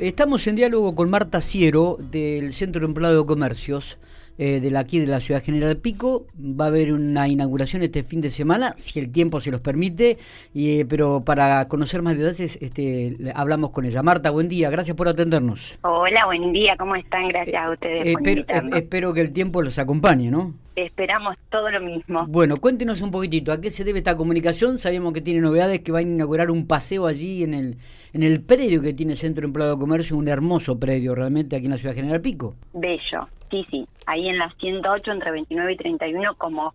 Estamos en diálogo con Marta Ciero del Centro Empleado de Comercios eh, de la, aquí de la Ciudad General Pico. Va a haber una inauguración este fin de semana, si el tiempo se los permite, y, eh, pero para conocer más detalles este, hablamos con ella. Marta, buen día, gracias por atendernos. Hola, buen día, ¿cómo están? Gracias a ustedes. Eh, por espero, espero que el tiempo los acompañe, ¿no? Esperamos todo lo mismo. Bueno, cuéntenos un poquitito, ¿a qué se debe esta comunicación? Sabemos que tiene novedades, que van a inaugurar un paseo allí en el, en el predio que tiene Centro Empleado de Comercio, un hermoso predio realmente aquí en la Ciudad General Pico. Bello, sí, sí. Ahí en la 108, entre 29 y 31, como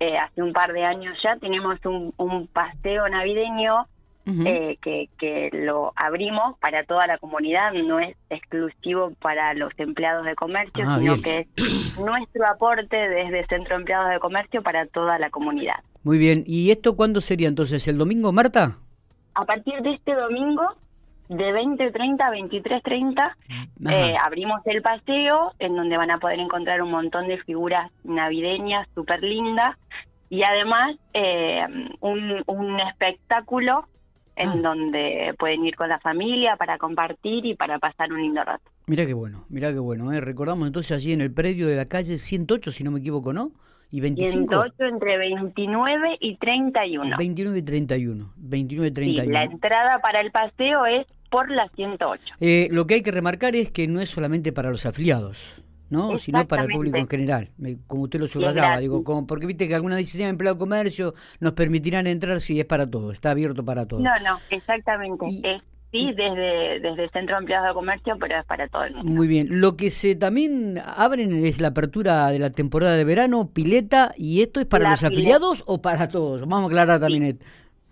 eh, hace un par de años ya, tenemos un, un paseo navideño eh, que, que lo abrimos para toda la comunidad, no es exclusivo para los empleados de comercio, Ah, sino bien. que es nuestro aporte desde Centro Empleados de Comercio para toda la comunidad. Muy bien, ¿y esto cuándo sería entonces? ¿El domingo, Marta? A partir de este domingo, de 20.30 a 23.30, Ajá. eh, abrimos el paseo, en donde van a poder encontrar un montón de figuras navideñas súper lindas, y además eh, un, un espectáculo en Ah. donde pueden ir con la familia para compartir y para pasar un lindo rato. Mirá qué bueno, mirá qué bueno. ¿eh? Recordamos entonces allí en el predio de la calle 108, si no me equivoco, ¿no? ¿Y 25? 108 entre 29 y 31. 29 y 31. 29 y Sí, 31. la entrada para el paseo es por la 108. Eh, lo que hay que remarcar es que no es solamente para los afiliados, ¿no? Sino para el público en general. Como usted lo subrayaba, digo, como, porque viste que algunas dicen empleado de comercio nos permitirán entrar si es para todos, está abierto para todos. No, no, exactamente. Y- es, sí, desde, desde el Centro de Empleados de Comercio, pero es para todo el mundo. Muy bien. Lo que se también abren es la apertura de la temporada de verano, pileta, y esto es para La los pileta. afiliados o para todos. Vamos a aclarar también.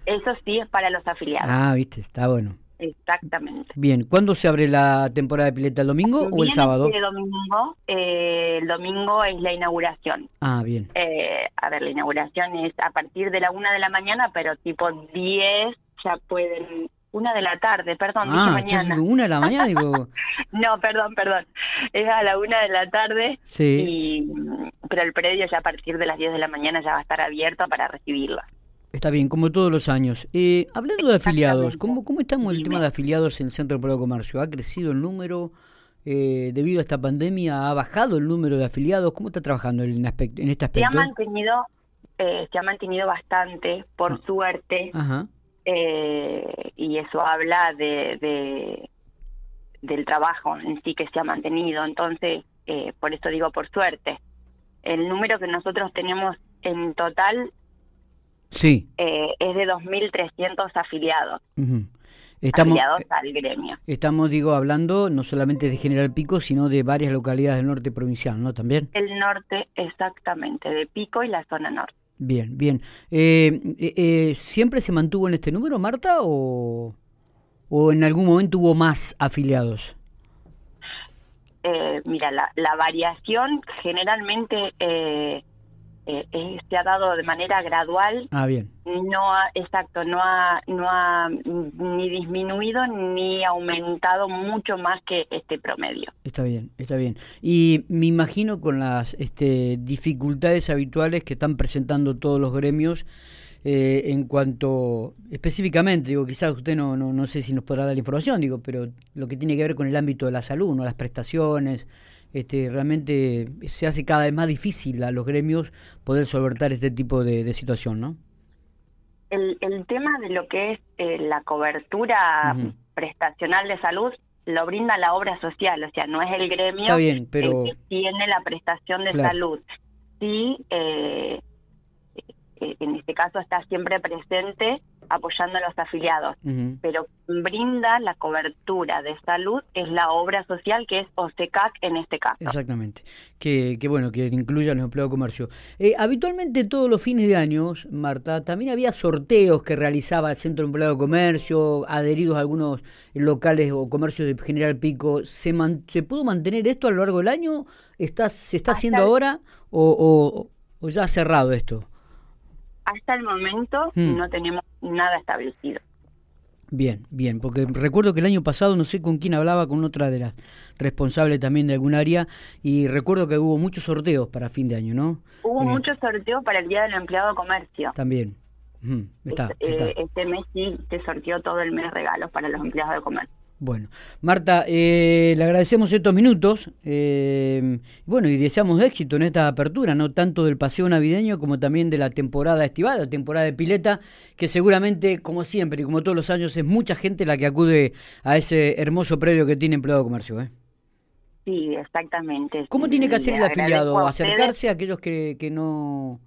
Eso sí es para los afiliados. Ah, viste, está bueno. Exactamente. Bien, ¿cuándo se abre la temporada de pileta? ¿El domingo o el sábado? domingo, eh, el domingo es la inauguración. Ah, bien. Eh, a ver, la inauguración es a partir de la una de la mañana, pero tipo 10 ya pueden... Una de la tarde, perdón, Ah, mañana. digo, una de la mañana, digo, No, perdón, perdón. Es a la una de la tarde, sí. y, pero el predio ya a partir de las 10 de la mañana ya va a estar abierto para recibirla. Está bien, como todos los años. Eh, hablando de afiliados. ¿cómo, ¿cómo estamos el tema de afiliados en el Centro de Comercio? ¿Ha crecido el número eh, debido a esta pandemia? ¿Ha bajado el número de afiliados? ¿Cómo está trabajando en, aspecto, en este Se ha aspecto? mantenido, eh, se ha mantenido bastante, por Ah. suerte, Ajá. eh, y eso habla de, de- del trabajo en sí que se ha mantenido. Entonces, eh, por eso digo por suerte. El número que nosotros tenemos en total Sí. eh, es de 2.300 afiliados, ujú. Estamos, afiliados al gremio. estamos, digo, hablando no solamente de General Pico, sino de varias localidades del norte provincial, ¿no? También. El norte, exactamente, de Pico y la zona norte. Bien, bien. Eh, eh, eh, ¿Siempre se mantuvo en este número, Marta, o, o en algún momento hubo más afiliados? Eh, mira, la, la variación generalmente eh, eh, eh, se ha dado de manera gradual Ah, bien. no ha, exacto, no ha, no ha ni disminuido ni aumentado mucho más que este promedio. Está bien, está bien. Y me imagino con las este, dificultades habituales que están presentando todos los gremios eh, en cuanto, específicamente, digo, quizás usted no, no, no sé si nos podrá dar la información, digo, pero lo que tiene que ver con el ámbito de la salud, ¿no? las prestaciones, este, realmente se hace cada vez más difícil a los gremios poder solventar este tipo de, de situación, ¿no? El, el tema de lo que es eh, la cobertura prestacional de salud lo brinda la obra social, o sea, no es el gremio Está bien, pero... el que tiene la prestación de Claro. salud. Sí, eh, eh, en este caso está siempre presente apoyando a los afiliados, pero brinda la cobertura de salud es la obra social que es OSECAC en este caso. Exactamente. Que, que bueno, que incluya los empleados de comercio. Eh, habitualmente todos los fines de año, Marta, también había sorteos que realizaba el Centro de Empleado de Comercio, adheridos a algunos locales o comercios de General Pico. ¿Se, man- ¿se pudo mantener esto a lo largo del año? ¿Está, ¿Se está Hasta haciendo el- ahora o, o- o ya ha cerrado esto? Hasta el momento Hmm. no tenemos nada establecido. Bien, bien, porque recuerdo que el año pasado no sé con quién hablaba, con otra de las responsables también de algún área, y recuerdo que hubo muchos sorteos para fin de año, ¿no? Hubo Eh, muchos sorteos para el Día del Empleado de Comercio. También. Está, este, está. eh, este mes sí se sorteó todo el mes regalos para los empleados de comercio. Bueno, Marta, eh, le agradecemos estos minutos. Eh, bueno, y deseamos éxito en esta apertura, no tanto del paseo navideño como también de la temporada estival, la temporada de pileta, que seguramente, como siempre y como todos los años, es mucha gente la que acude a ese hermoso predio que tiene Empleado de Comercio. ¿eh? Sí, exactamente. ¿Cómo tiene que hacer el afiliado? ¿Acercarse a aquellos que, que no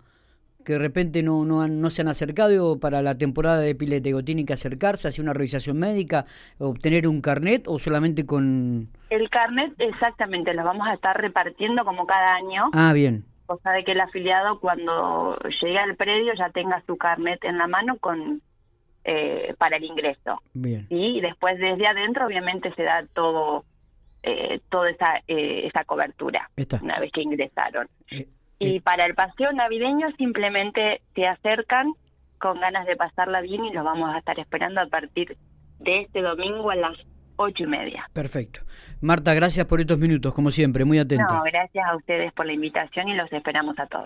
que de repente no, no, no se han acercado para la temporada de pilete, o tienen que acercarse, hacer una revisación médica, obtener un carnet o solamente con... El carnet exactamente, lo vamos a estar repartiendo como cada año. Ah, bien. Cosa de que el afiliado cuando llegue al predio ya tenga su carnet en la mano con eh, para el ingreso. Bien. Y después desde adentro obviamente se da todo eh, toda esa, eh, esa cobertura una vez que ingresaron. Y para el paseo navideño simplemente se acercan con ganas de pasarla bien y los vamos a estar esperando a partir de este domingo a las ocho y media. Perfecto. Marta, gracias por estos minutos, como siempre, muy atenta. No, gracias a ustedes por la invitación y los esperamos a todos.